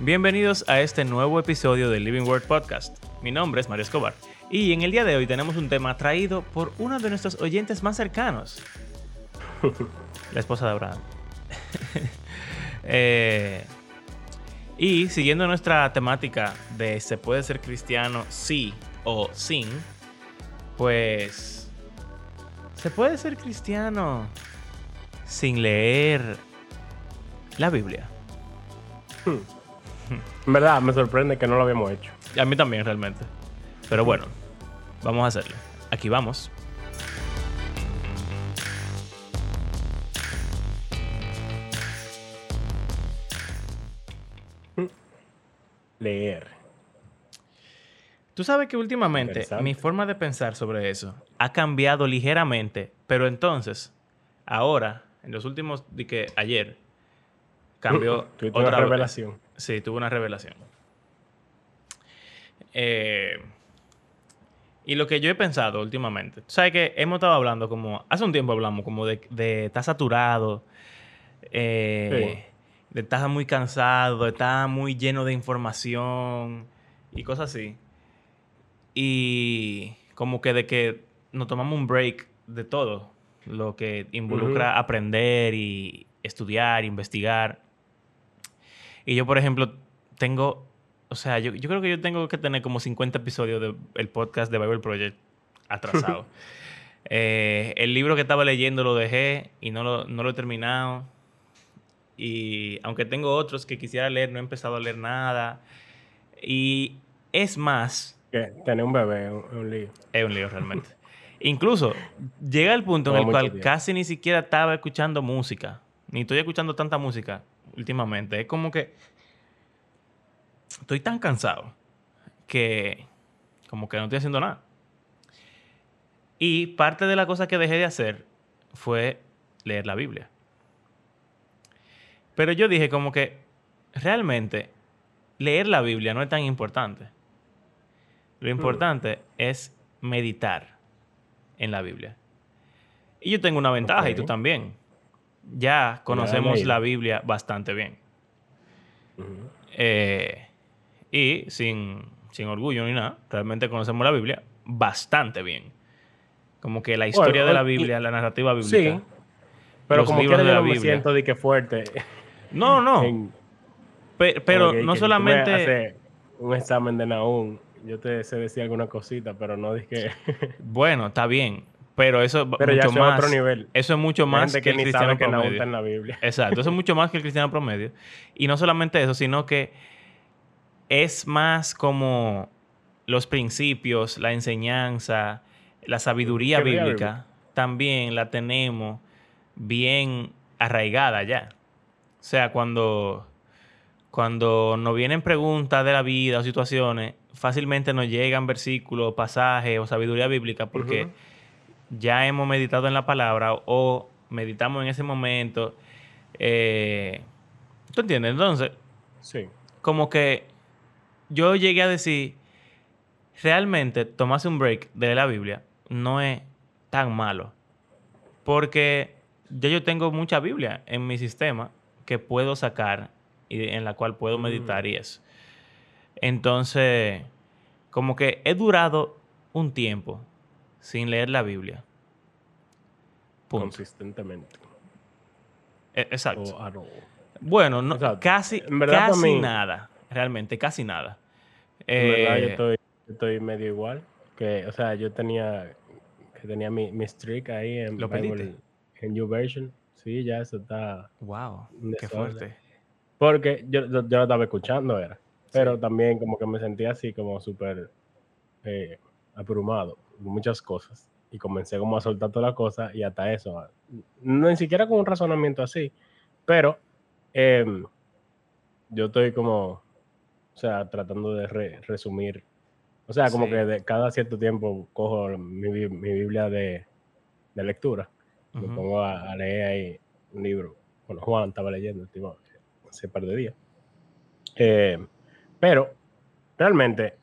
Bienvenidos a este nuevo episodio del Living Word Podcast. Mi nombre es Mario Escobar y en el día de hoy tenemos un tema traído por uno de nuestros oyentes más cercanos, la esposa de Abraham. Eh, y siguiendo nuestra temática de se puede ser cristiano sí o sin, pues se puede ser cristiano sin leer la Biblia. En verdad, me sorprende que no lo habíamos hecho. Y a mí también, realmente. Pero bueno, vamos a hacerlo. Aquí vamos. Leer. Tú sabes que últimamente mi forma de pensar sobre eso ha cambiado ligeramente, pero entonces, ahora, en los últimos, de que ayer, cambió otra vez. Sí, tuve una revelación. Eh, y lo que yo he pensado últimamente, sabes que hemos estado hablando como, hace un tiempo hablamos como de, de estar saturado, eh, de estar muy cansado, de estar muy lleno de información y cosas así. Y como que de que nos tomamos un break de todo, lo que involucra aprender y estudiar, investigar. Y yo, por ejemplo, tengo, o sea, yo, yo creo que yo tengo que tener como 50 episodios del podcast de Bible Project atrasado. Eh, el libro que estaba leyendo lo dejé y no lo, no lo he terminado. Y aunque tengo otros que quisiera leer, no he empezado a leer nada. Y es más, Que tener un bebé es un, lío. es un lío realmente. Incluso llega el punto en el cual casi ni siquiera estaba escuchando música. Ni estoy escuchando tanta música últimamente. Es como que estoy tan cansado que como que no estoy haciendo nada. Y parte de la cosa que dejé de hacer fue leer la Biblia. Pero yo dije como que realmente leer la Biblia no es tan importante. Lo importante es meditar en la Biblia. Y yo tengo una ventaja y tú también. Ya conocemos la Biblia bastante bien. Eh, y sin, sin orgullo ni nada, realmente conocemos la Biblia bastante bien. Como que la historia de la y- Biblia, la narrativa bíblica. Sí. Pero los como libros quiera de la me Biblia. siento de que fuerte. No, no. en- Pe- pero no solamente... un examen de Nahum. Yo te sé decir alguna cosita, pero no dije. Bueno, está bien. Pero eso es Pero ya mucho eso más. otro nivel. Eso es mucho más que, que el cristiano que promedio. está en la Biblia. Exacto, eso es mucho más que el cristiano promedio. Y no solamente eso, sino que es más como los principios, la enseñanza, la sabiduría bíblica, también la tenemos bien arraigada ya. O sea, cuando, cuando nos vienen preguntas de la vida o situaciones, fácilmente nos llegan versículos, pasajes o sabiduría bíblica porque. Ya hemos meditado en la palabra o meditamos en ese momento. eh, ¿Tú entiendes? Entonces, Sí. como que yo llegué a decir, realmente tomarse un break de la Biblia no es tan malo. Porque ya yo tengo mucha Biblia en mi sistema que puedo sacar y en la cual puedo meditar y eso. Entonces, como que he durado un tiempo sin leer la Biblia. Punto. Consistentemente. E- Exacto. O all. Bueno, no, Exacto. casi, En verdad, para casi mí- nada. Realmente, casi nada. En verdad, yo Eh, estoy, yo estoy medio igual. Que, o sea, yo tenía, que tenía mi, mi streak ahí en, ¿Lo Bible- en YouVersion. Sí, ya eso está. Wow, qué fuerte. Porque yo, yo, yo lo estaba escuchando, era. Pero Sí. también como que me sentía así como súper eh, abrumado con muchas cosas. Y comencé como a soltar todas las cosas y hasta eso. No ni siquiera con un razonamiento así. Pero em, yo estoy como, o sea, tratando de re- resumir. O sea, como Sí. que de cada cierto tiempo cojo mi, mi Biblia de, de lectura. Me Ujú. pongo a, a leer ahí un libro. Bueno, Juan estaba leyendo último, hace un par de días. Eh, pero, realmente,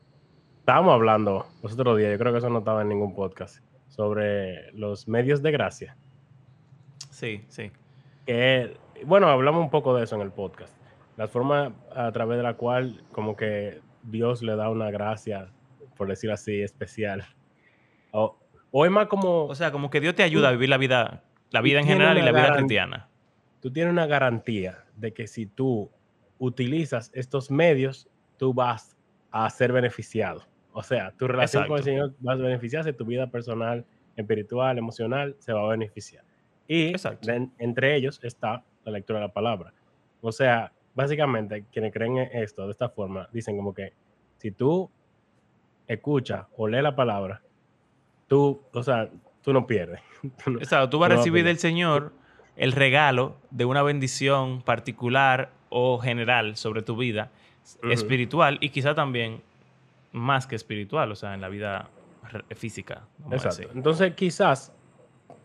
estábamos hablando los otros días, yo creo que eso no estaba en ningún podcast, sobre los medios de gracia. Sí, sí. Que, bueno, hablamos un poco de eso en el podcast. la forma a través de la cual como que Dios le da una gracia, por decir así, especial. O, o es más como... O sea, como que Dios te ayuda a vivir la vida, la vida en general y la vida cristiana. Tú tienes una garantía de que si tú utilizas estos medios, tú vas a ser beneficiado. O sea, tu relación con el Señor vas a beneficiarse, tu vida personal, espiritual, emocional, se va a beneficiar. Y entre ellos está la lectura de la palabra. O sea, básicamente, quienes creen en esto de esta forma, dicen como que si tú escuchas o lees la palabra, tú, o sea, tú no pierdes. tú Exacto, tú vas a recibir del Señor el regalo de una bendición particular o general sobre tu vida espiritual y quizá también más que espiritual, o sea, en la vida física. Exacto. Entonces, quizás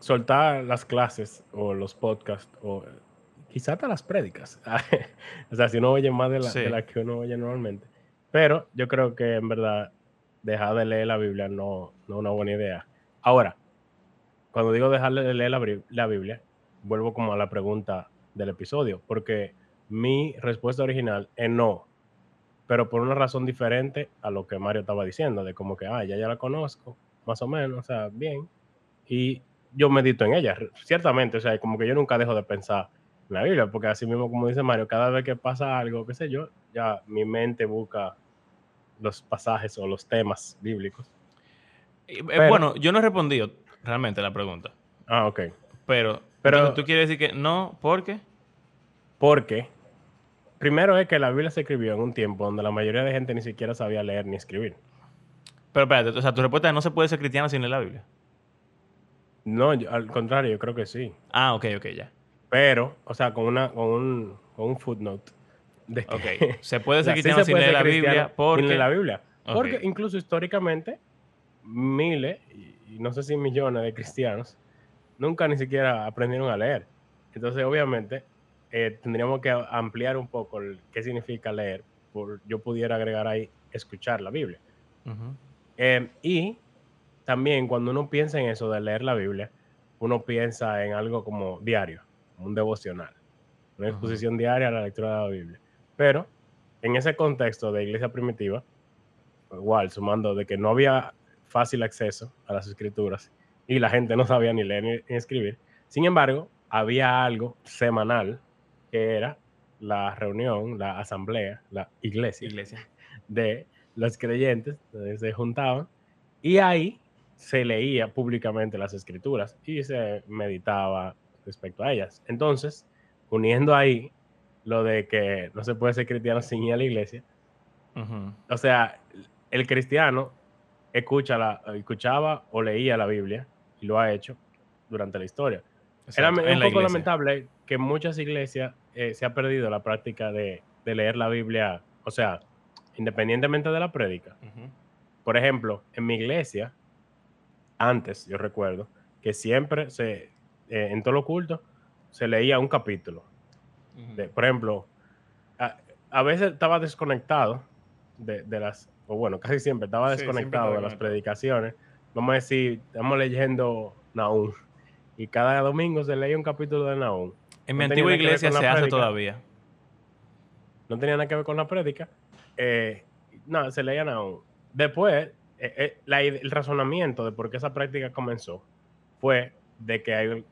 soltar las clases o los podcasts o quizás hasta las prédicas. o sea, si uno oye más de la, que uno oye normalmente. Pero yo creo que en verdad dejar de leer la Biblia no, no es una buena idea. Ahora, cuando digo dejar de leer la, la Biblia, vuelvo como a la pregunta del episodio, porque mi respuesta original es no, pero por una razón diferente a lo que Mario estaba diciendo, de como que, ah, ya ya la conozco, más o menos, o sea, bien, y yo medito en ella, ciertamente, o sea, como que yo nunca dejo de pensar en la Biblia, porque así mismo, como dice Mario, cada vez que pasa algo, qué sé yo, ya mi mente busca los pasajes o los temas bíblicos. Eh, bueno, yo no he respondido realmente la pregunta. Ah, ok. Pero, pero tú quieres decir que no, ¿por qué? Porque primero es que la Biblia se escribió en un tiempo donde la mayoría de gente ni siquiera sabía leer ni escribir. Pero espérate, o sea, tu respuesta es no se puede ser cristiano sin leer la Biblia. No, al contrario, yo creo que sí. Ah, ok, ok, ya. Pero, o sea, con, una, con, un, con un footnote. De que, se puede ser cristiano sin leer la Biblia porque... Sin leer la Biblia. Porque incluso históricamente, miles, y no sé si millones de cristianos, nunca ni siquiera aprendieron a leer. Entonces, obviamente, eh, tendríamos que ampliar un poco el, qué significa leer. Por, yo pudiera agregar ahí escuchar la Biblia. Em, y también cuando uno piensa en eso de leer la Biblia, uno piensa en algo como diario, un devocional, una exposición diaria a la lectura de la Biblia. Pero en ese contexto de iglesia primitiva, igual, sumando de que no había fácil acceso a las escrituras y la gente no sabía ni leer ni escribir, sin embargo, había algo semanal que era la reunión, la asamblea, la iglesia, iglesia. de los creyentes, donde se juntaban, y ahí se leía públicamente las escrituras y se meditaba respecto a ellas. Entonces, uniendo ahí lo de que no se puede ser cristiano sin ir a la iglesia, o sea, el cristiano escucha la, escuchaba o leía la Biblia y lo ha hecho durante la historia. Era un poco lamentable que muchas iglesias eh, se ha perdido la práctica de, leer la Biblia, o sea, independientemente de la prédica. Por ejemplo, en mi iglesia, antes yo recuerdo que siempre se, eh, en todo lo culto, se leía un capítulo. por ejemplo, a, veces estaba desconectado de, las, o bueno, casi siempre estaba desconectado de las predicaciones. Vamos a decir, estamos leyendo Naúm y cada domingo se leía un capítulo de Naúm. En mi antigua iglesia se hace todavía. No tenía nada que ver con la prédica. Eh, no, se leía Naúm. Después, eh, eh, el razonamiento de por qué esa práctica comenzó fue de que hay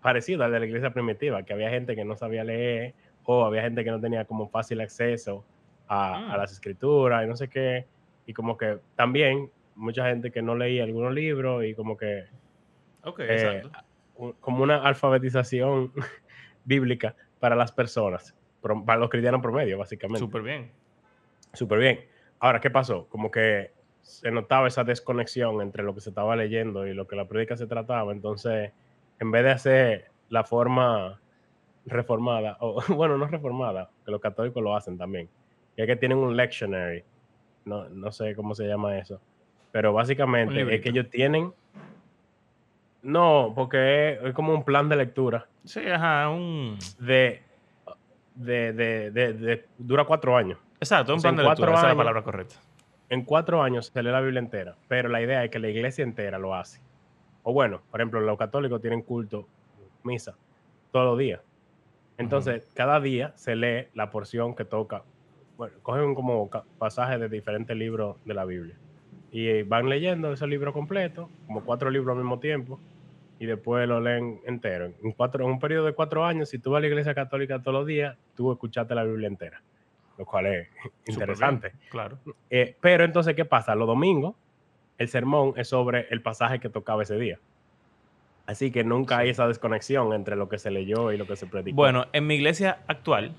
parecido al de la iglesia primitiva, que había gente que no sabía leer o había gente que no tenía como fácil acceso a, a, mm. las escrituras y no sé qué. Y como que también mucha gente que no leía algunos libros y como que eh, como una alfabetización bíblica para las personas, para los cristianos promedio, básicamente. Súper bien. Súper bien. Ahora, ¿qué pasó? Como que se notaba esa desconexión entre lo que se estaba leyendo y lo que la prédica se trataba. Entonces, en vez de hacer la forma reformada, o bueno, no reformada, que los católicos lo hacen también, que que tienen un lectionary, no, no sé cómo se llama eso, pero básicamente es que ellos tienen no, porque es, como un plan de lectura. Sí, ajá, un... De, de, de, de, dura cuatro años. Exacto, un plan de lectura, esa es la palabra correcta. En cuatro años se lee la Biblia entera, pero la idea es que la iglesia entera lo hace. O bueno, por ejemplo, los católicos tienen culto, misa, todos los días. Entonces, cada día se lee la porción que toca. Bueno, cogen como pasajes de diferentes libros de la Biblia. Y van leyendo ese libro completo, como cuatro libros al mismo tiempo, y después lo leen entero. En, cuatro, en un periodo de cuatro años, si tú vas a la iglesia católica todos los días, tú escuchaste la Biblia entera, lo cual es interesante. claro. Eh, pero entonces, ¿qué pasa? Los domingos, el sermón es sobre el pasaje que tocaba ese día. Así que nunca hay esa desconexión entre lo que se leyó y lo que se predicó. Bueno, en mi iglesia actual,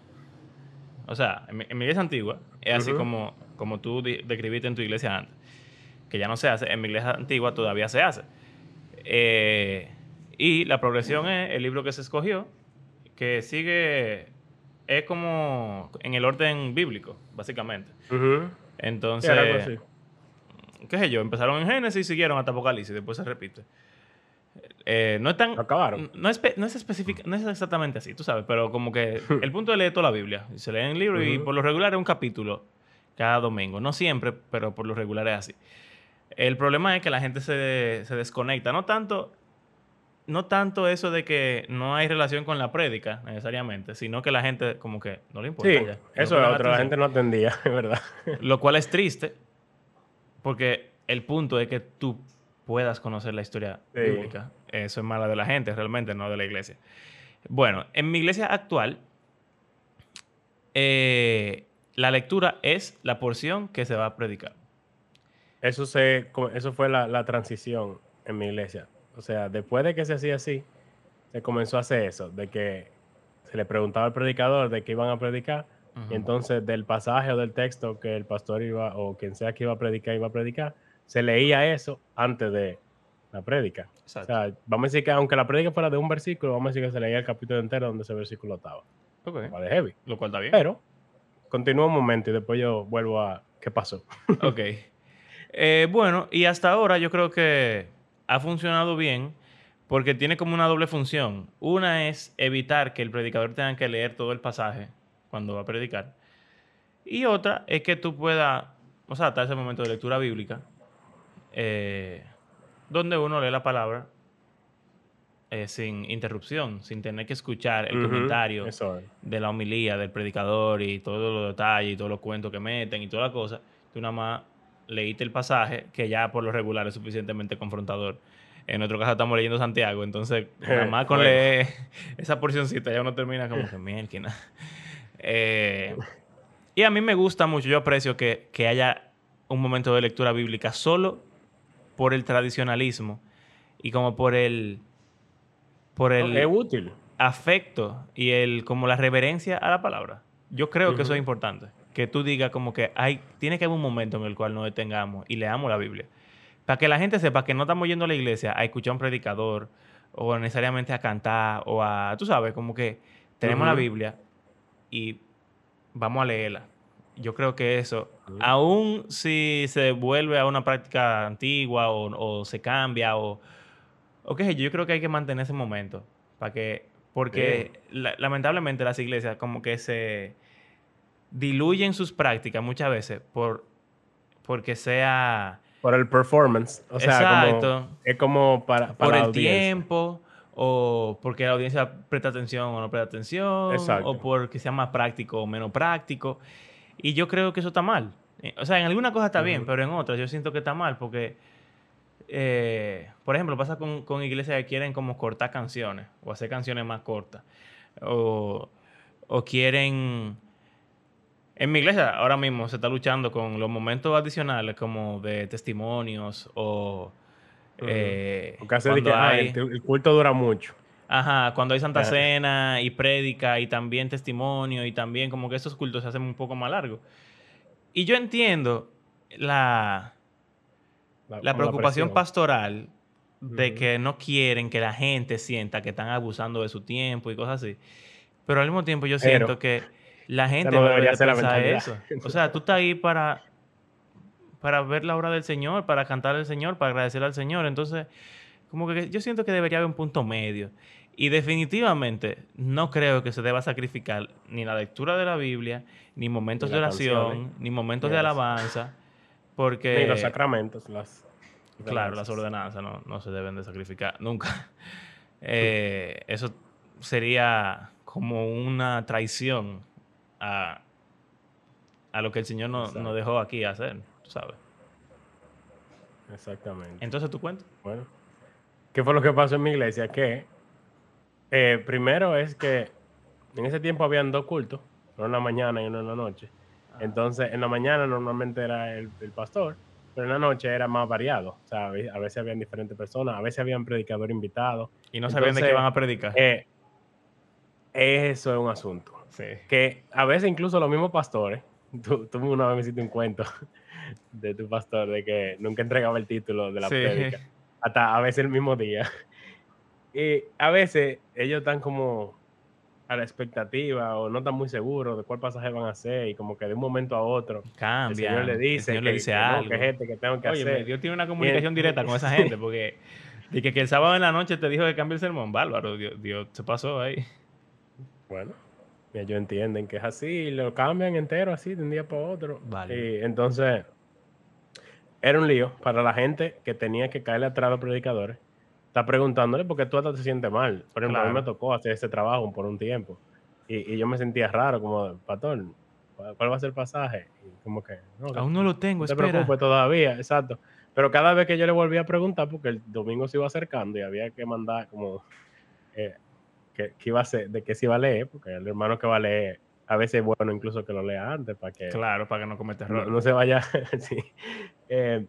o sea, en mi, iglesia antigua, es así como, como tú describiste en tu iglesia antes, que ya no se hace, en mi iglesia antigua todavía se hace. Eh, y la progresión es el libro que se escogió, que sigue, es como en el orden bíblico, básicamente. Entonces, qué sé yo, empezaron en Génesis y siguieron hasta Apocalipsis, después se repite. Eh, no es tan. Acabaron. No es, no es no es exactamente así, tú sabes, pero como que el punto de leer toda la Biblia. Se lee en el libro y por lo regular es un capítulo cada domingo. No siempre, pero por lo regular es así. El problema es que la gente se, se desconecta. No tanto, no tanto eso de que no hay relación con la prédica necesariamente, sino que la gente como que no le importa. Sí, eso es otro. La gente no atendía, es verdad. Lo cual es triste, porque el punto es que tú puedas conocer la historia bíblica. Eso es mala de la gente, realmente, no de la iglesia. Bueno, en mi iglesia actual, eh, la lectura es la porción que se va a predicar. Eso, se, eso fue la, transición en mi iglesia. O sea, después de que se hacía así, se comenzó a hacer eso, de que se le preguntaba al predicador de qué iban a predicar, y entonces del pasaje o del texto que el pastor iba, o quien sea que iba a predicar, iba a predicar, se leía eso antes de la prédica. O sea, vamos a decir que aunque la prédica fuera de un versículo, vamos a decir que se leía el capítulo entero donde ese versículo estaba. De heavy. Lo cual está bien. Pero, continúa un momento y después yo vuelvo a qué pasó. ok. Eh, bueno, y hasta ahora yo creo que ha funcionado bien porque tiene como una doble función. Una es evitar que el predicador tenga que leer todo el pasaje cuando va a predicar. Y otra es que tú puedas, o sea, hasta ese momento de lectura bíblica, eh, donde uno lee la palabra eh, sin interrupción, sin tener que escuchar el comentario de la homilía del predicador y todos los detalles y todos los cuentos que meten y toda la cosa. Tú nada más leíste el pasaje, que ya por lo regular es suficientemente confrontador. En otro caso estamos leyendo Santiago, entonces nada más con leer esa porcioncita ya uno termina como que mierda. Eh, y a mí me gusta mucho, yo aprecio que, que haya un momento de lectura bíblica solo por el tradicionalismo y como por el por el útil. afecto y el como la reverencia a la palabra. Yo creo que eso es importante, que tú digas como que hay tiene que haber un momento en el cual nos detengamos y leamos la Biblia. Para que la gente sepa que no estamos yendo a la iglesia a escuchar a un predicador o necesariamente a cantar o a, tú sabes, como que tenemos la Biblia y vamos a leerla. Yo creo que eso, aún si se vuelve a una práctica antigua o, se cambia o, o qué sé yo, yo creo que hay que mantener ese momento para que, porque lamentablemente las iglesias como que se diluyen sus prácticas muchas veces por porque sea por el performance, o sea, Como, es como para, por el tiempo o porque la audiencia presta atención o no presta atención, o porque sea más práctico o menos práctico. Y yo creo que eso está mal. Eh, o sea, en alguna cosa está bien, pero en otras yo siento que está mal porque, eh, por ejemplo, pasa con, con, iglesias que quieren como cortar canciones o hacer canciones más cortas. O, o quieren... En mi iglesia ahora mismo se está luchando con los momentos adicionales como de testimonios o... Eh, el culto dura mucho. Ajá, cuando hay Santa Cena y prédica y también testimonio y también como que esos cultos se hacen un poco más largos. Y yo entiendo la, la, preocupación pastoral de que no quieren que la gente sienta que están abusando de su tiempo y cosas así. Pero al mismo tiempo yo siento que la gente no debería pensar eso. O sea, tú estás ahí para, para ver la obra del Señor, para cantar al Señor, para agradecer al Señor. Entonces, como que yo siento que debería haber un punto medio. Y definitivamente no creo que se deba sacrificar ni la lectura de la Biblia, ni momentos de oración, ni momentos de alabanza, porque... Ni los sacramentos, las... Claro, las ordenanzas no, se deben de sacrificar nunca. Eh, eso sería como una traición a, a lo que el Señor no- nos dejó aquí hacer, tú sabes. Exactamente. Entonces, ¿tú cuentas? Bueno, ¿qué fue lo que pasó en mi iglesia? Que eh, primero es que en ese tiempo habían dos cultos, uno en la mañana y uno en la noche. Entonces, en la mañana normalmente era el, el pastor, pero en la noche era más variado. O sea, a ve- a veces habían diferentes personas, a veces habían predicadores invitados. Y no sabían de qué iban a predicar. Eh, eso es un asunto. Sí. Que a veces incluso los mismos pastores, tú, tú una vez me hiciste un cuento de tu pastor de que nunca entregaba el título de la Sí. prédica, hasta a veces el mismo día. Y a veces ellos están como a la expectativa o no están muy seguros de cuál pasaje van a hacer y como que de un momento a otro Cambia. el Señor le dice, Señor que, le dice que no, algo. que es este que tengo que Oye, hacer. Dios tiene una comunicación directa con esa gente porque de que, que el sábado en la noche te dijo que cambie el sermón. Bárbaro, Dios, Dios se pasó ahí. Bueno, ellos entienden que es así, y lo cambian entero así de un día para otro. Vale. Y entonces, era un lío para la gente que tenía que caerle atrás a los predicadores. Está preguntándole porque tú hasta te sientes mal. Por ejemplo, a mí me tocó hacer ese trabajo por un tiempo. Y, y yo me sentía raro, como, pastor, ¿cuál va a ser el pasaje? Y como que, no, Aún no lo tengo, no te espera. preocupes todavía, exacto. Pero cada vez que yo le volví a preguntar, porque el domingo se iba acercando y había que mandar como eh, que, que iba a ser, de qué se iba a leer, porque el hermano que va a leer, a veces es bueno incluso que lo lea antes para que Claro, para que no cometa no, error. no se vaya. sí. Eh,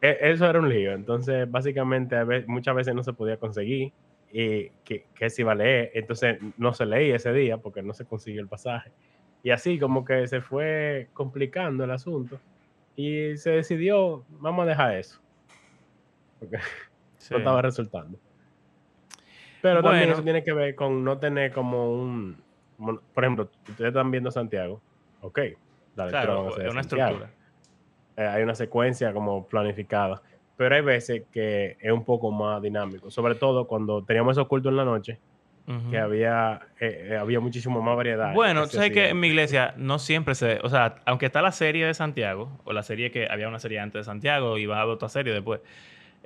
e- eso era un lío. Entonces, básicamente, a ve- muchas veces no se podía conseguir y que, que se iba a leer. Entonces, no se leía ese día porque no se consiguió el pasaje. Y así como que se fue complicando el asunto y se decidió, vamos a dejar eso. Porque Sí. no estaba resultando. Pero también eso tiene que ver con no tener como un... como- Por ejemplo, ustedes están viendo Santiago. Ok, lectura Claro, es una Santiago. estructura. Eh, hay una secuencia como planificada. Pero hay veces que es un poco más dinámico. Sobre todo cuando teníamos esos cultos en la noche, que había, eh, eh, había muchísimo más variedad. Bueno, tú sabes que en mi iglesia no siempre se... O sea, aunque está la serie de Santiago, o la serie que había una serie antes de Santiago y va a haber otra serie después,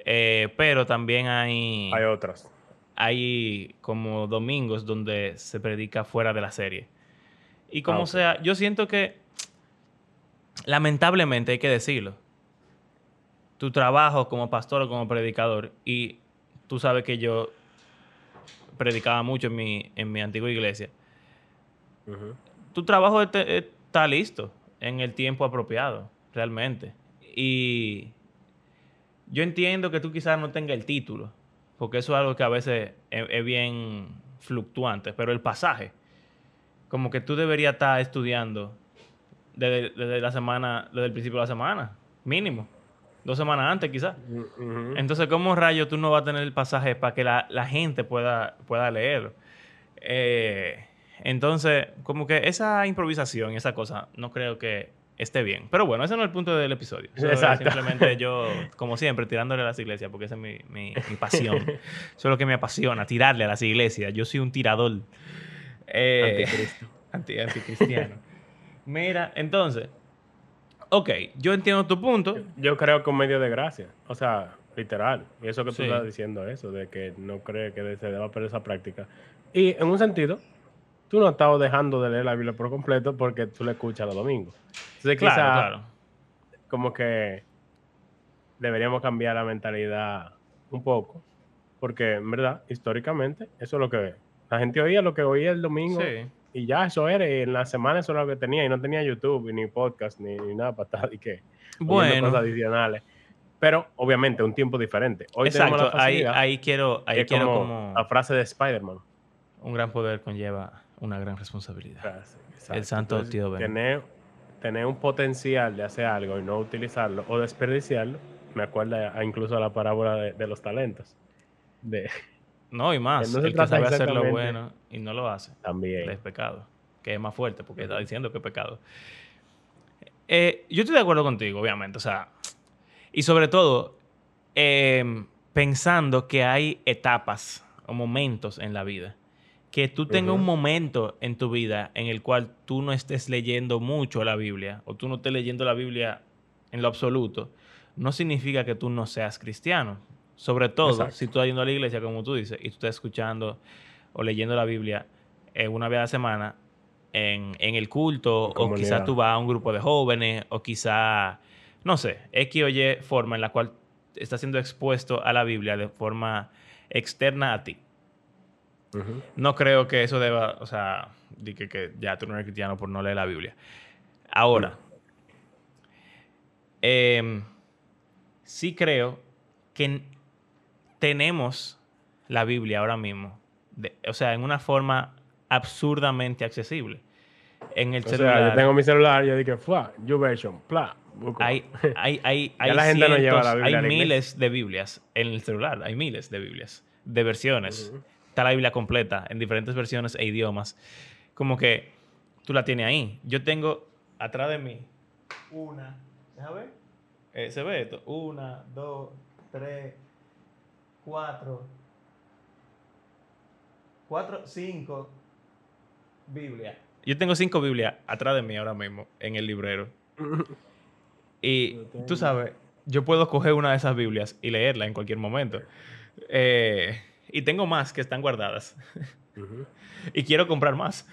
eh, pero también hay, Hay otras. Hay como domingos donde se predica fuera de la serie. Y como Ah, sea, yo siento que, lamentablemente hay que decirlo, tu trabajo como pastor o como predicador, y tú sabes que yo predicaba mucho en mi, en mi antigua iglesia, tu trabajo este- está listo en el tiempo apropiado, realmente. Y yo entiendo que tú quizás no tengas el título, porque eso es algo que a veces es, es bien fluctuante, pero el pasaje, como que tú deberías estar estudiando desde, desde la semana, desde el principio de la semana, mínimo, dos semanas antes quizás. Entonces, ¿cómo rayo tú no vas a tener el pasaje para que la, la gente pueda, pueda leerlo? Eh, entonces, como que esa improvisación y esa cosa no creo que esté bien. Pero bueno, ese no es el punto del episodio. Eso es Exacto. simplemente yo, como siempre, tirándole a las iglesias, porque esa es mi, mi- mi pasión. Eso es lo que me apasiona, tirarle a las iglesias. Yo soy un tirador. Eh, Anticristo. anti- anticristiano. Mira, entonces, ok, yo entiendo tu punto. Yo creo que un medio de gracia. O sea, literal. Y eso que tú Sí. estás diciendo, eso, de que no cree que se deba perder esa práctica. Y en un sentido, tú no has estado dejando de leer la Biblia por completo porque tú la escuchas los domingos. Entonces, Claro, quizá claro. como que deberíamos cambiar la mentalidad un poco. Porque, en verdad, históricamente, eso es lo que la gente oía, lo que oía el domingo. Sí. Y ya, eso era. Y en la semana eso era lo que tenía. Y no tenía YouTube, ni podcast, ni, ni nada para estar y que Bueno. cosas adicionales. Pero, obviamente, un tiempo diferente. Hoy tenemos Exacto, la ahí, quiero, ahí quiero como, como, la frase de Spider-Man. un gran poder conlleva una gran responsabilidad. Exacto. El santo tío Ben. Tener, tener un potencial de hacer algo y no utilizarlo o desperdiciarlo, me acuerda incluso a la parábola de, de los talentos. De, No, y más, no el que sabe hacer lo bueno y no lo hace, también. es pecado, que es más fuerte porque está diciendo que es pecado. Eh, yo estoy de acuerdo contigo, obviamente, o sea, y sobre todo, eh, pensando que hay etapas o momentos en la vida. Que tú tengas un momento en tu vida en el cual tú no estés leyendo mucho la Biblia o tú no estés leyendo la Biblia en lo absoluto, no significa que tú no seas cristiano. Sobre todo Exacto. si tú estás yendo a la iglesia, como tú dices, y tú estás escuchando o leyendo la Biblia eh, una vez a la semana en, el culto, En o quizás tú vas a un grupo de jóvenes, o quizá, no sé, X o Y forma en la cual estás siendo expuesto a la Biblia de forma externa a ti. Ujú. No creo que eso deba, o sea, de que, que ya tú no eres cristiano por no leer la Biblia. Ahora, em, sí creo que tenemos la Biblia ahora mismo, de- o sea, en una forma absurdamente accesible. En el O sea, celular yo tengo mi celular yo dije, fuá, YouVersion, pla, hay, hay, hay, hay la gente no lleva la cientos, Biblia hay miles de Biblias en el celular, hay miles de Biblias, de versiones. Ujú. Está la Biblia completa en diferentes versiones e idiomas. Como que tú la tienes ahí. Yo tengo atrás de mí una, Eh, se ve esto, una, dos, tres, cuatro, cuatro, cinco Biblias. Yo tengo cinco Biblias atrás de mí ahora mismo en el librero. Y tú sabes, yo puedo coger una de esas Biblias y leerla en cualquier momento. Eh, y tengo más que están guardadas. Y quiero comprar más.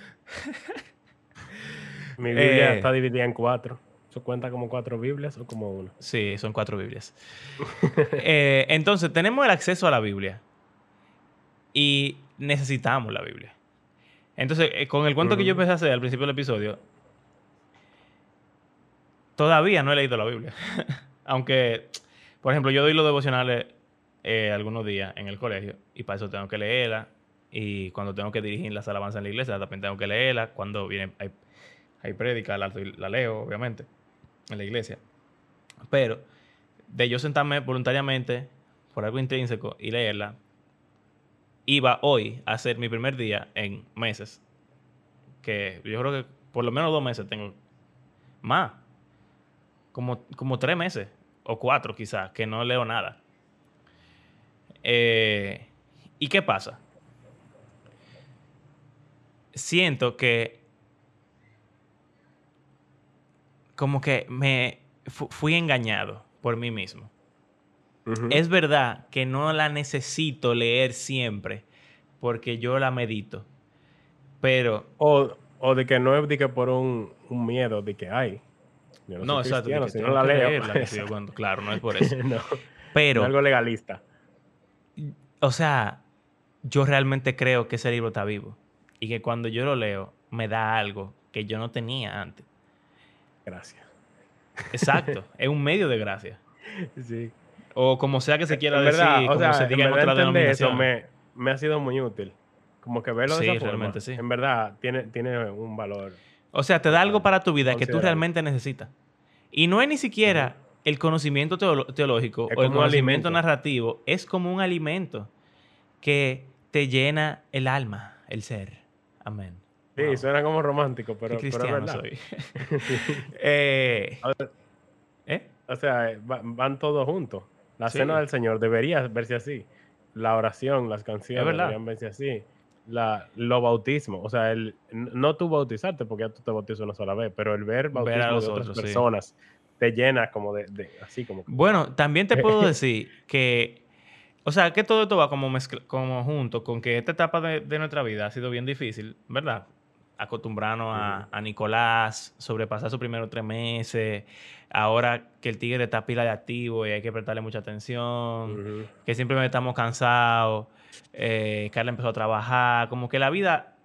Mi Biblia Eh. está dividida en cuatro. ¿Eso cuenta como cuatro Biblias o como una? Sí, son cuatro Biblias. Eh, entonces, tenemos el acceso a la Biblia. Y necesitamos la Biblia. Entonces, eh, con el cuento que yo empecé a hacer al principio del episodio, todavía no he leído la Biblia. Aunque, por ejemplo, yo doy los devocionales eh, algunos días en el colegio y para eso tengo que leerla. Y cuando tengo que dirigir las alabanzas en la iglesia, también tengo que leerla. Cuando viene, hay, hay prédica, la, la leo, obviamente, en la iglesia. Pero de yo sentarme voluntariamente por algo intrínseco y leerla, iba hoy a ser mi primer día en meses. Que yo creo que por lo menos dos meses tengo más. Como, como tres meses o cuatro quizás, que no leo nada. Eh, ¿Y qué pasa? Siento que como que me fu- fui engañado por mí mismo. Es verdad que no la necesito leer siempre porque yo la medito. Pero O, o de que no es de que por un, un miedo de que hay. Yo no, no, soy exacto, si no la leo. Claro, no es por eso. no, Pero, es algo legalista. O sea, yo realmente creo que ese libro está vivo y que cuando yo lo leo me da algo que yo no tenía antes. Gracias. Exacto, es un medio de gracia. Sí. O como sea que se quiera en verdad, decir, o como sea, se en diga en, verdad otra eso me, me ha sido muy útil. Como que verlo de Sí, esa forma, realmente sí. En verdad, tiene, tiene un valor. O sea, te da algo para tu vida que tú realmente necesitas. Y no es ni siquiera el conocimiento teológico Es o el conocimiento alimento. narrativo, es como un alimento que te llena el alma, el ser. Amén. Sí, Wow. suena como romántico, pero, Qué pero es verdad. soy. Eh, ¿eh? O sea, eh, va- van todos juntos. La Sí. cena del Señor debería verse así. La oración, las canciones deberían verse así. La, los bautismos, o sea, el, no tú bautizarte porque ya tú te bautizas una sola vez, pero el ver bautismo Ver a los de otras otros, sí. personas te llena como de, de- así como Bueno, también te puedo decir que, o sea, que todo esto va como, mezcla- como junto con que esta etapa de, de nuestra vida ha sido bien difícil, ¿verdad? Acostumbrarnos a, a Nicolás, sobrepasar sus primeros tres meses, ahora que el tigre está pila de activo y hay que prestarle mucha atención, que simplemente estamos cansados, eh, Carla empezó a trabajar, como que la vida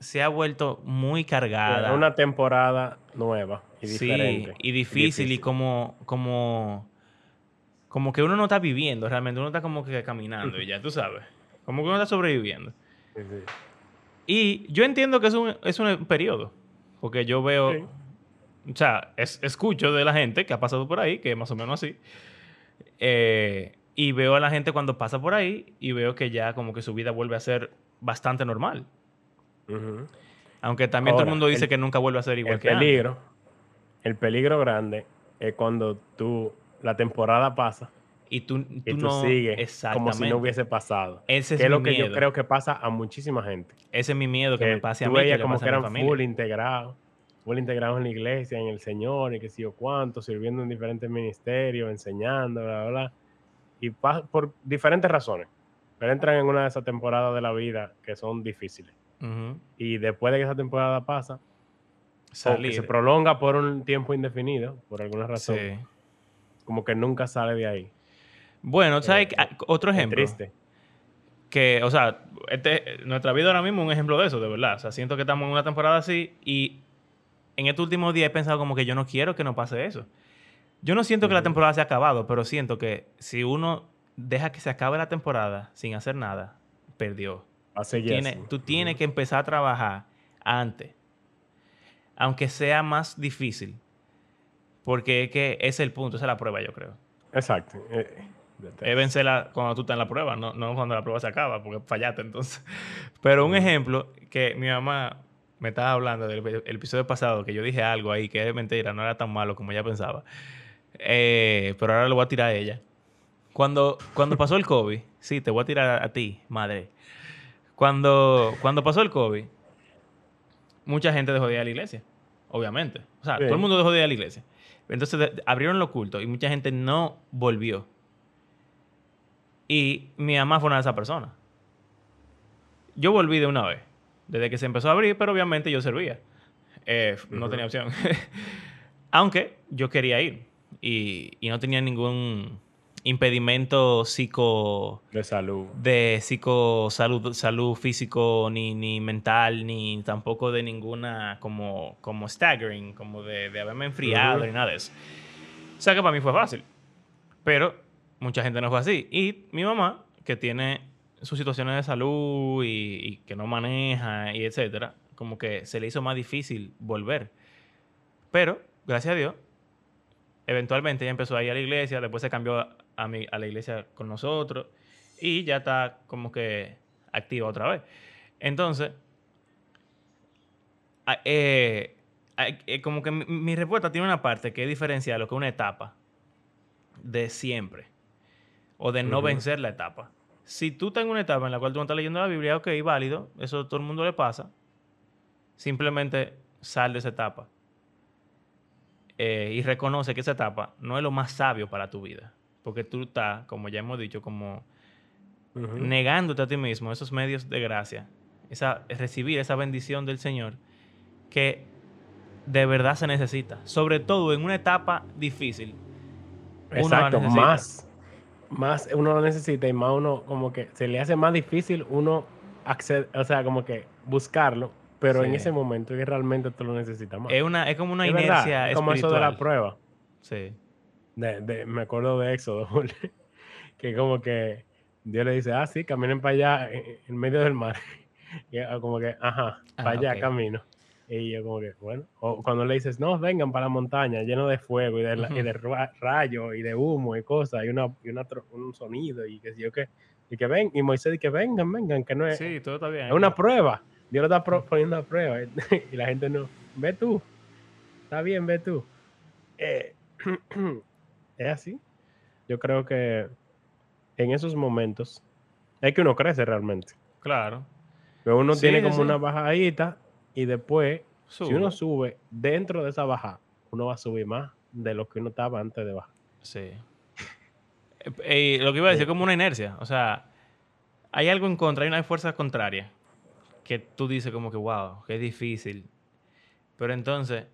se ha vuelto muy cargada. Una temporada nueva y Sí, diferente. y difícil, y como, como, como que uno no está viviendo realmente, uno está como que caminando y ya, tú sabes, como que uno está sobreviviendo. Sí, sí. Y yo entiendo que es un, es un periodo, porque yo veo, Sí. o sea, es- escucho de la gente que ha pasado por ahí, que es más o menos así, eh, y veo a la gente cuando pasa por ahí y veo que ya como que su vida vuelve a ser bastante normal. Aunque también todo el mundo dice el- que nunca vuelve a ser igual el que antes. peligro, el peligro grande es cuando tú, la temporada pasa Y tú, y tú no... sigues como si no hubiese pasado. Ese es, que es mi lo que miedo. yo creo que pasa a muchísima gente. Ese es mi miedo que, me pase a mí, que le como que eran full integrados, full integrados en la iglesia, en el Señor, y que sí o cuánto, sirviendo en diferentes ministerios, enseñando, bla, bla, bla. Y por diferentes razones. Pero entran en una de esas temporadas de la vida que son difíciles. y después de que esa temporada pasa, se prolonga por un tiempo indefinido, por alguna razón, como que nunca sale de ahí. Bueno, ¿sabes? Eh, otro ejemplo. Triste. Que, o sea, este, nuestra vida ahora mismo es un ejemplo de eso, de verdad. O sea, siento que estamos en una temporada así y en este último día he pensado como que yo no quiero que nos pase eso. Yo no siento que la temporada se ha acabado, pero siento que si uno deja que se acabe la temporada sin hacer nada, perdió. Tiene, tú tienes que empezar a trabajar antes, aunque sea más difícil, porque es que ese es el punto, esa es la prueba, yo creo. Exacto. Eh, es vencerla cuando tú estás en la prueba, no, no cuando la prueba se acaba, porque fallaste entonces. Pero un ejemplo que mi mamá me estaba hablando del episodio pasado, que yo dije algo ahí que es mentira, no era tan malo como ella pensaba. Eh, pero ahora lo voy a tirar a ella. Cuando, cuando pasó el COVID, sí, te voy a tirar a, ti, madre. Cuando, cuando pasó el COVID, mucha gente dejó de ir a la iglesia, obviamente. O sea, todo el mundo dejó de ir a la iglesia. Entonces abrieron los cultos y mucha gente no volvió. Y mi mamá fue una de esas personas. Yo volví de una vez, desde que se empezó a abrir, pero obviamente yo servía. Eh, no tenía opción. Aunque yo quería ir y, y no tenía ningún impedimento psico... De salud. De psico, salud, salud físico, ni, ni mental, ni tampoco de ninguna como, como staggering, como de, de haberme enfriado, ni nada de eso. O sea que para mí fue fácil. Pero mucha gente no fue así. Y mi mamá, que tiene sus situaciones de salud y, y que no maneja y etcétera, como que se le hizo más difícil volver. Pero, gracias a Dios, eventualmente ella empezó a ir a la iglesia, después se cambió a, a la iglesia con nosotros y ya está como que activa otra vez. Entonces, eh, eh, como que mi, respuesta tiene una parte que es diferenciar lo que es una etapa de siempre o de no vencer la etapa. Si tú estás en una etapa en la cual tú no estás leyendo la Biblia, ok, válido, eso a todo el mundo le pasa. Simplemente sal de esa etapa. Eh, y reconoce que esa etapa no es lo más sabio para tu vida. Porque tú estás, como ya hemos dicho, como negándote a ti mismo esos medios de gracia, esa, recibir esa bendición del Señor que de verdad se necesita. Sobre todo en una etapa difícil. Exacto, más, más uno lo necesita y más uno como que se le hace más difícil uno acceder, o sea, como que buscarlo pero en ese momento que realmente tú lo necesitas más. Es, una, es como una inercia es como eso de la prueba. Sí. Me acuerdo de Éxodo, que como que Dios le dice, ah, sí, caminen para allá en, medio del mar. Y como que, ajá, para allá camino. Y yo como que, bueno, o cuando le dices, no, vengan para la montaña, lleno de fuego y de, de rayos y de humo y cosas, y, una, y una, un sonido y que yo que, y que ven, y Moisés dice que vengan, vengan, que no es, sí, todo está bien. es una prueba. Dios lo está poniendo a prueba y la gente no. Ve tú. Está bien, ve tú. Eh, es así. Yo creo que en esos momentos es que uno crece realmente. Claro. Pero uno tiene como una bajadita y después, si uno sube dentro de esa baja, uno va a subir más de lo que uno estaba antes de bajar. Sí. Y lo que iba a decir, como una inercia. O sea, hay algo en contra, hay una fuerza contraria que tú dices como que, wow, qué difícil. Pero entonces,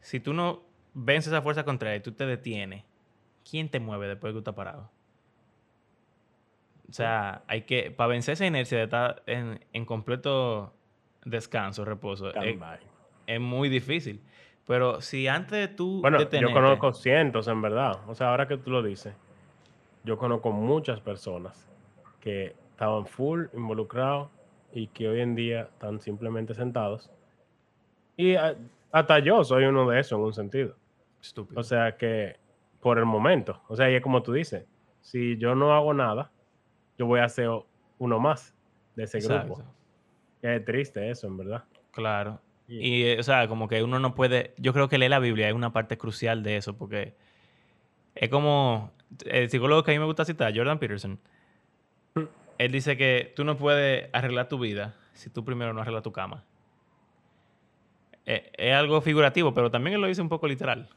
si tú no vences esa fuerza contraria y tú te detienes, ¿quién te mueve después de que tú estás parado? O sea, hay que, para vencer esa inercia de estar en, en completo descanso, reposo, es, muy difícil. Pero si antes de tú... Bueno, yo conozco cientos, en verdad. O sea, ahora que tú lo dices, yo conozco muchas personas que estaban full involucrados y que hoy en día están simplemente sentados. Y hasta yo soy uno de esos en un sentido. Estúpido. O sea que por el momento, o sea, y es como tú dices, si yo no hago nada, yo voy a ser uno más de ese grupo. es triste eso, en verdad. Claro. Y, eh, o sea, como que uno no puede, yo creo que leer la Biblia es una parte crucial de eso, porque es como el psicólogo que a mí me gusta citar, Jordan Peterson, él dice que tú no puedes arreglar tu vida si tú primero no arreglas tu cama. Eh, es, algo figurativo, pero también él lo dice un poco literal.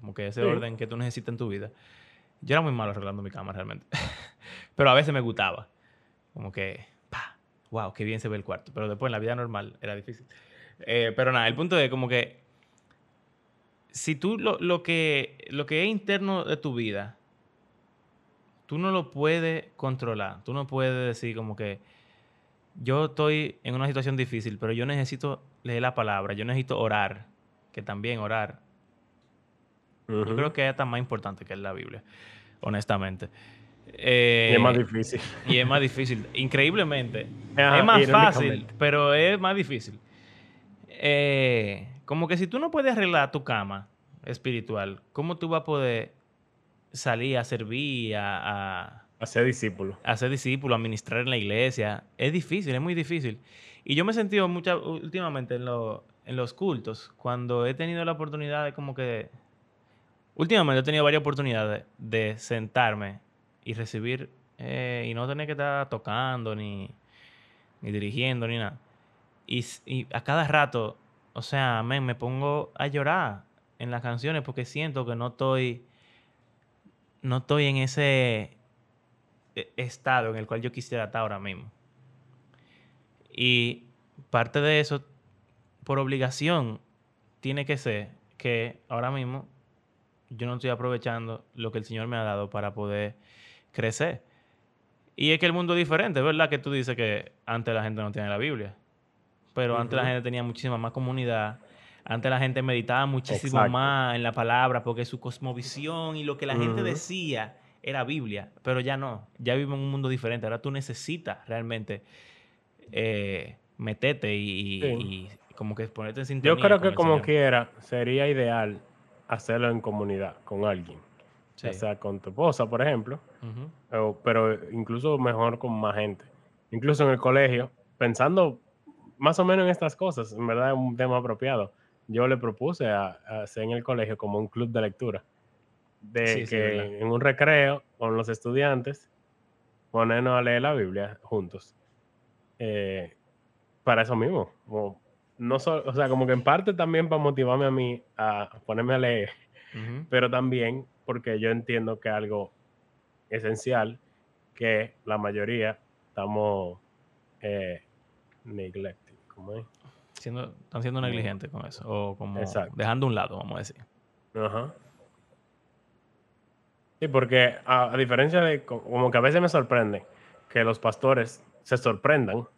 Como que ese orden que tú necesitas en tu vida. Yo era muy malo arreglando mi cama realmente. pero a veces me gustaba. Como que, pa, wow, qué bien se ve el cuarto. Pero después en la vida normal era difícil. Eh, pero nada, el punto es como que si tú lo, lo, que, lo que es interno de tu vida, tú no lo puedes controlar. Tú no puedes decir como que yo estoy en una situación difícil, pero yo necesito leer la palabra, yo necesito orar, que también orar. Yo creo que es hasta más importante que la Biblia, honestamente. y es más eh, difícil. Y es más difícil. Increíblemente. es más fácil, pero es más difícil. Eh, como que si tú no puedes arreglar tu cama espiritual, ¿cómo tú vas a poder salir a servir, a, a, ser discípulo? A ser discípulo, a ministrar en la iglesia. Es difícil, es muy difícil. Y yo me he sentido mucha, últimamente en, en los cultos, cuando he tenido la oportunidad de como que... Últimamente he tenido varias oportunidades de sentarme y recibir eh, y no tener que estar tocando ni, ni dirigiendo ni nada. Y, a cada rato, o sea, me pongo a llorar en las canciones porque siento que no estoy, no estoy en ese e, estado en el cual yo quisiera estar ahora mismo. Y parte de eso, por obligación, tiene que ser que ahora mismo yo no estoy aprovechando lo que el Señor me ha dado para poder crecer. Y es que el mundo es diferente, ¿verdad? Que tú dices que antes la gente no tiene la Biblia pero antes la gente tenía muchísima más comunidad. Antes la gente meditaba muchísimo más en la palabra porque su cosmovisión y lo que la gente decía era Biblia, pero ya no, ya vivimos en un mundo diferente. Ahora tú necesitas realmente eh, meterte y, como que ponerte en sintonía. Yo creo que como quiera sería ideal hacerlo en comunidad con alguien. O sea, con tu esposa, por ejemplo, pero incluso mejor con más gente. Incluso en el colegio, pensando más o menos en estas cosas, en verdad es un tema apropiado. Yo le propuse a, hacer en el colegio como un club de lectura, de que en un recreo con los estudiantes ponernos a leer la Biblia juntos. Eh, para eso mismo. No o sea, como que en parte también para motivarme a mí a ponerme a leer, pero también porque yo entiendo que algo esencial que la mayoría estamos eh, neglect Siendo, están siendo negligentes con eso. O como dejando un lado, vamos a decir. Ajá. Sí, porque a, diferencia de, como que a veces me sorprende que los pastores se sorprendan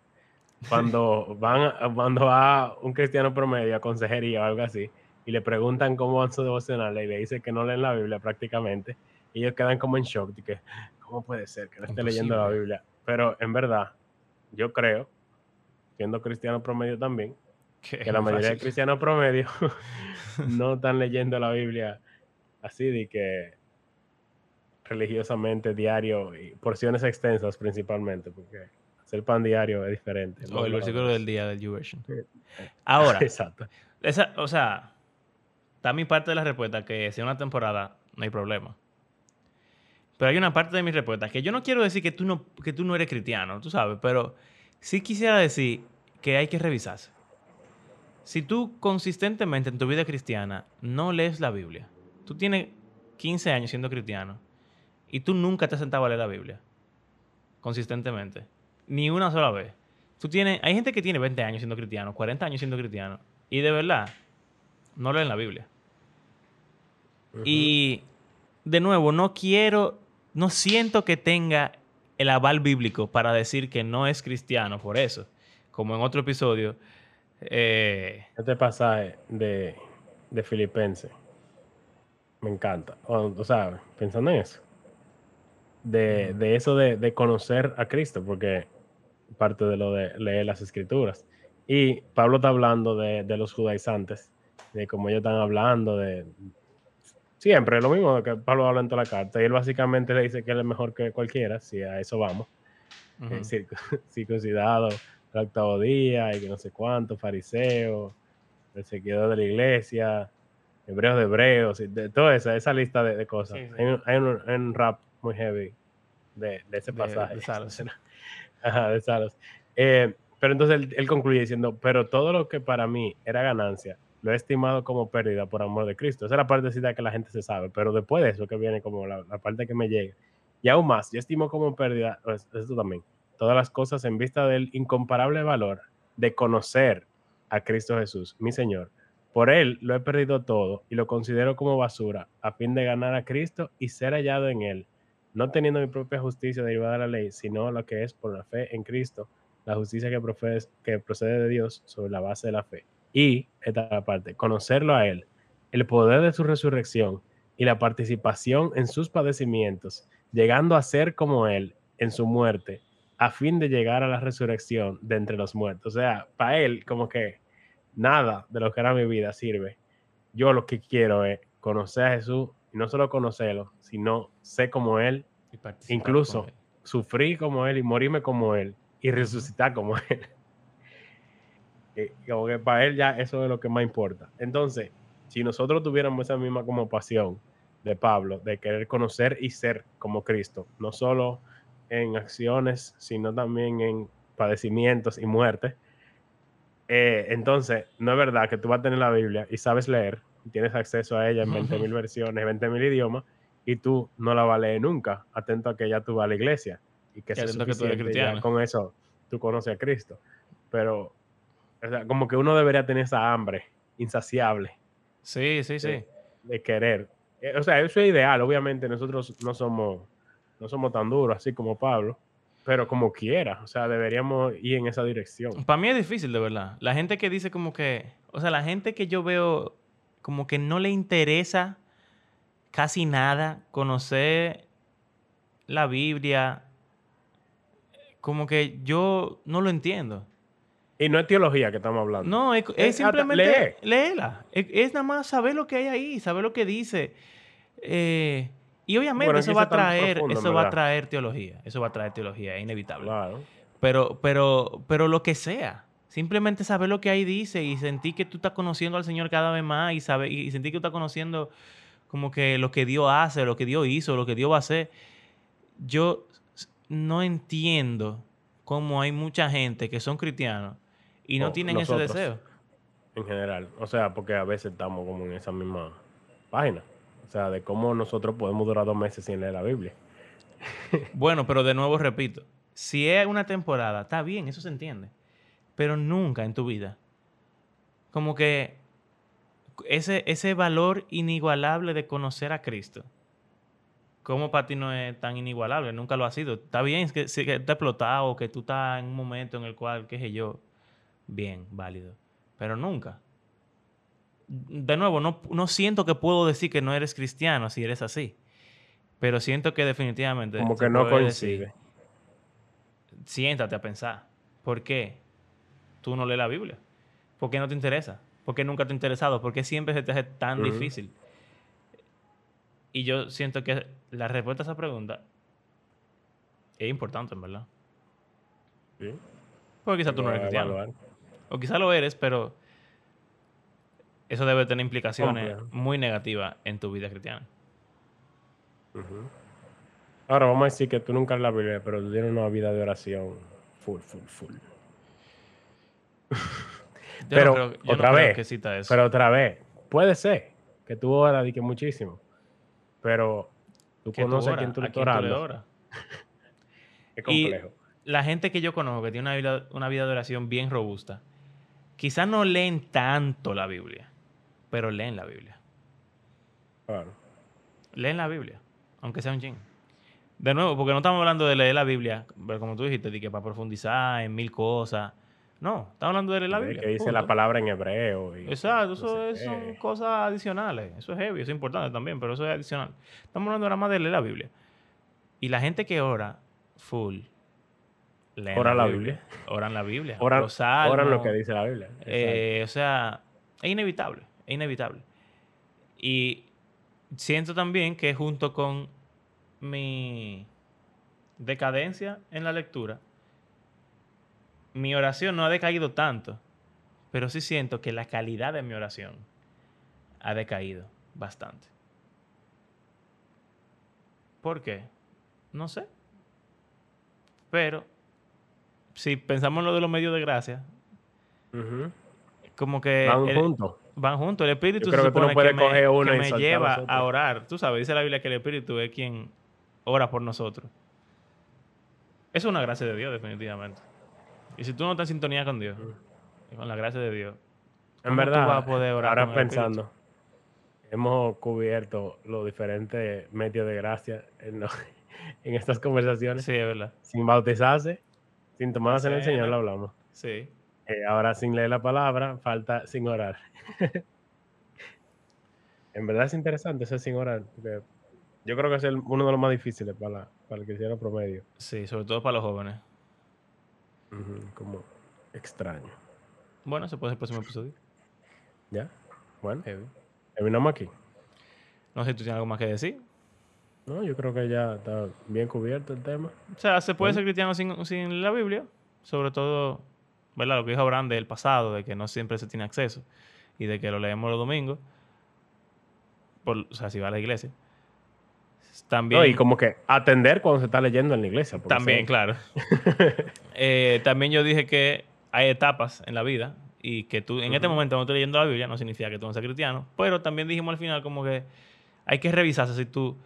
cuando van cuando va un cristiano promedio a consejería o algo así y le preguntan cómo van su devocional y le dice que no leen la Biblia prácticamente y ellos quedan como en shock de que cómo puede ser que no esté leyendo la Biblia pero en verdad yo creo siendo cristiano promedio también, que la mayoría de cristianos promedio no están leyendo la Biblia así de que religiosamente diario y porciones extensas principalmente, porque hacer pan diario es diferente. O el versículo del día del YouVersion. Ahora, Exacto. Esa, o sea, está mi parte de la respuesta que si una temporada no hay problema. Pero hay una parte de mi respuesta que yo no quiero decir que tú no, que tú no eres cristiano, tú sabes, pero sí quisiera decir que hay que revisarse. Si tú consistentemente en tu vida cristiana no lees la Biblia, tú tienes 15 años siendo cristiano y tú nunca te has sentado a leer la Biblia consistentemente, ni una sola vez. Tú tienes, hay gente que tiene 20 años siendo cristiano, 40 años siendo cristiano y de verdad no leen la Biblia. Y de nuevo, no quiero, no siento que tenga el aval bíblico para decir que no es cristiano por eso. Como en otro episodio. Eh, este pasaje de, de Filipenses me encanta. O, sea, pensando en eso. De, eso de, conocer a Cristo, porque parte de lo de leer las escrituras. Y Pablo está hablando de, de los judaizantes, de cómo ellos están hablando, de, Siempre, lo mismo que Pablo habla en toda la carta. Y él básicamente le dice que él es mejor que cualquiera, si a eso vamos. Uh circuncidado el octavo día y que no sé cuánto, fariseo, perseguidor de la iglesia, hebreos de hebreos, de toda esa, esa lista de, cosas. Hay, un, rap muy heavy de, ese pasaje. De. Ajá, de Salos. Eh, pero entonces él, concluye diciendo, pero todo lo que para mí era ganancia, lo he estimado como pérdida por amor de Cristo. Esa es la partecita que la gente se sabe, pero después de eso que viene como la, parte que me llega. Y aún más, yo estimo como pérdida, pues, esto también, todas las cosas en vista del incomparable valor de conocer a Cristo Jesús, mi Señor. Por Él lo he perdido todo y lo considero como basura, a fin de ganar a Cristo y ser hallado en Él, no teniendo mi propia justicia derivada de la ley, sino lo que es por la fe en Cristo, la justicia que, procede de Dios sobre la base de la fe. Y, esta parte, conocerlo a Él, el poder de su resurrección y la participación en sus padecimientos, llegando a ser como Él en su muerte, a fin de llegar a la resurrección de entre los muertos. O sea, para Él, como que nada de lo que era mi vida sirve. Yo lo que quiero es conocer a Jesús y no solo conocerlo, sino ser como Él, incluso sufrir como Él y morirme como Él y resucitar como Él. como que para Él ya eso es lo que más importa. Entonces, si nosotros tuviéramos esa misma como pasión de Pablo, de querer conocer y ser como Cristo, no solo en acciones, sino también en padecimientos y muerte, eh, entonces, no es verdad que tú vas a tener la Biblia y sabes leer, tienes acceso a ella en 20.000 versiones, 20.000 idiomas, y tú no la vas a leer nunca, atento a que ya tú vas a la iglesia y que, eso que tú eres cristiano. con eso tú conoces a Cristo. Pero, como que uno debería tener esa hambre insaciable. Sí, sí, sí. De, querer. Eh, o sea, eso es ideal. Obviamente nosotros no somos, no somos tan duros así como Pablo, pero como quiera, o sea, deberíamos ir en esa dirección. Para mí es difícil, de verdad. La gente que dice como que, o sea, la gente que yo veo como que no le interesa casi nada conocer la Biblia, como que yo no lo entiendo. Y no es teología que estamos hablando. No, es, simplemente léela. Es, nada más saber lo que hay ahí, saber lo que dice. Eh, y obviamente eso va a traer, eso va a traer teología. Eso va a traer teología, es inevitable. Claro. Pero, pero, pero lo que sea. Simplemente saber lo que ahí dice y sentir que tú estás conociendo al Señor cada vez más y, saber, y sentir que tú estás conociendo como que lo que Dios hace, lo que Dios hizo, lo que Dios va a hacer. Yo no entiendo cómo hay mucha gente que son cristianos y no tienen ese deseo. En general. O sea, porque a veces estamos como en esa misma página. O sea, de cómo nosotros podemos durar dos meses sin leer la Biblia. bueno, pero de nuevo repito, si es una temporada, está bien, eso se entiende. Pero nunca en tu vida. Como que ese, ese valor inigualable de conocer a Cristo. ¿Cómo para ti no es tan inigualable? Nunca lo ha sido. Está bien que, que está explotado, que tú estás en un momento en el cual, qué sé yo, bien, válido. Pero nunca de nuevo, no, siento que puedo decir que no eres cristiano si eres así. Pero siento que definitivamente. Como que no coincide. siéntate a pensar. ¿Por qué tú no lees la Biblia? ¿Por qué no te interesa? ¿Por qué nunca te ha interesado? ¿Por qué siempre se te hace tan difícil? Y yo siento que la respuesta a esa pregunta es importante, en verdad. Sí. Porque quizás tú no eres cristiano. O quizás lo eres, pero eso debe tener implicaciones muy negativas en tu vida cristiana. Ahora vamos a decir que tú nunca la Biblia, pero tú tienes una vida de oración full, full, full. pero otra vez, pero otra vez, puede ser que tú oras y que muchísimo, pero tú conoces a quién tú, le oras. es complejo. Y la gente que yo conozco que tiene una vida, una vida de oración bien robusta, quizás no leen tanto la Biblia pero leen la Biblia. Claro. Leen la Biblia, aunque sea un ching. De nuevo, porque no estamos hablando de leer la Biblia, pero como tú dijiste, de que para profundizar en mil cosas. No, estamos hablando de leer la Biblia. Que dice la palabra en hebreo. Exacto, eso son cosas adicionales. Eso es heavy, eso es importante también, pero eso es adicional. Estamos hablando ahora más de leer la Biblia. Y la gente que ora full, ora la, Biblia. Oran la Biblia. Oran, oran lo que dice la Biblia. Eh, o sea, es inevitable es inevitable. Y siento también que junto con mi decadencia en la lectura, mi oración no ha decaído tanto, pero sí siento que la calidad de mi oración ha decaído bastante. ¿Por qué? No sé. Pero si pensamos en lo de los medios de gracia, como que... Van juntos van juntos. El Espíritu se supone que, me, lleva a orar. Tú sabes, dice la Biblia que el Espíritu es quien ora por nosotros. Es una gracia de Dios, definitivamente. Y si tú no estás en sintonía con Dios, con la gracia de Dios, En ¿cómo tú verdad, vas a poder orar ahora pensando, hemos cubierto los diferentes medios de gracia en, lo- en estas conversaciones. Sí, es verdad. Sin bautizarse, sin tomarse en el. Señor, lo hablamos. Sí. Eh, ahora sin leer la palabra, falta sin orar. en verdad es interesante ese sin orar. porque yo creo que es el- uno de los más difíciles para, para el cristiano promedio. Sí, sobre todo para los jóvenes. Como extraño. Bueno, ese puede ser el próximo episodio. ¿Ya? Bueno, terminamos aquí. No sé si tú tienes algo más que decir. No, yo creo que ya está bien cubierto el tema. O sea, se puede Bueno. ser cristiano sin, sin la Biblia. Sobre todo, ¿verdad? Lo que dijo Abraham del pasado, de que no siempre se tiene acceso. Y de que lo leemos los domingos. Por, o sea, si va a la iglesia. También, No, y como que atender cuando se está leyendo en la iglesia. también claro. Eh, también yo dije que hay etapas en la vida. Y que tú, en este momento, no estoy leyendo la Biblia, no significa que tú no seas cristiano. Pero también dijimos al final como que hay que revisarse si tú,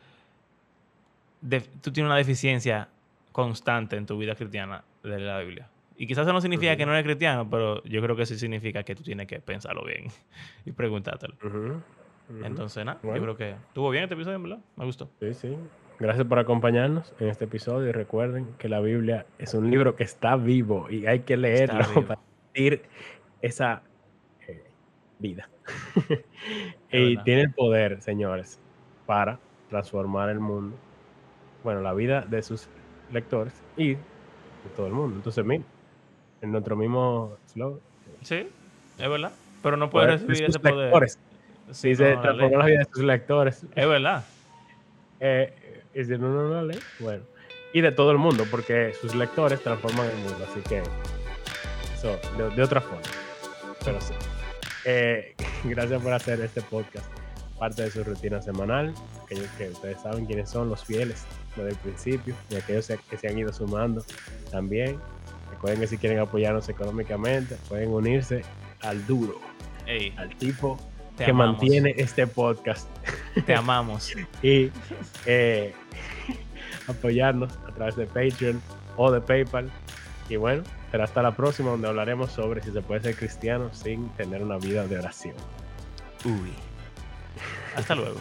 de- tú tienes una deficiencia constante en tu vida cristiana de la Biblia. Y quizás eso no significa que no eres cristiano, pero yo creo que sí significa que tú tienes que pensarlo bien y preguntártelo. Entonces, nada, Bueno. yo creo que estuvo bien este episodio, ¿verdad? Me gustó. Sí, sí. Gracias por acompañarnos en este episodio y recuerden que la Biblia es un libro que está vivo y hay que leerlo para sentir esa eh, vida. Y tiene el poder, señores, para transformar el mundo, bueno, la vida de sus lectores y de todo el mundo. Entonces, miren, en nuestro mismo slogan, Sí, es verdad. Pero no puedes poder de recibir ese poder. lectores. Si Dice, no lees. la vida de sus lectores. Es verdad. Eh, y si no, no la lee, bueno. Y de todo el mundo, porque sus lectores transforman el mundo, así que eso, de, de otra forma. Pero sí. Eh, gracias por hacer este podcast parte de su rutina semanal. Aquellos que ustedes saben quiénes son los fieles desde el principio y aquellos que se han ido sumando también. Recuerden que si quieren apoyarnos económicamente, pueden unirse al duro, Ey, al tipo te que amamos. mantiene este podcast Te amamos. y eh, apoyarnos a través de Patreon o de PayPal. Y bueno, será hasta la próxima donde hablaremos sobre si se puede ser cristiano sin tener una vida de oración. Uy. Hasta luego.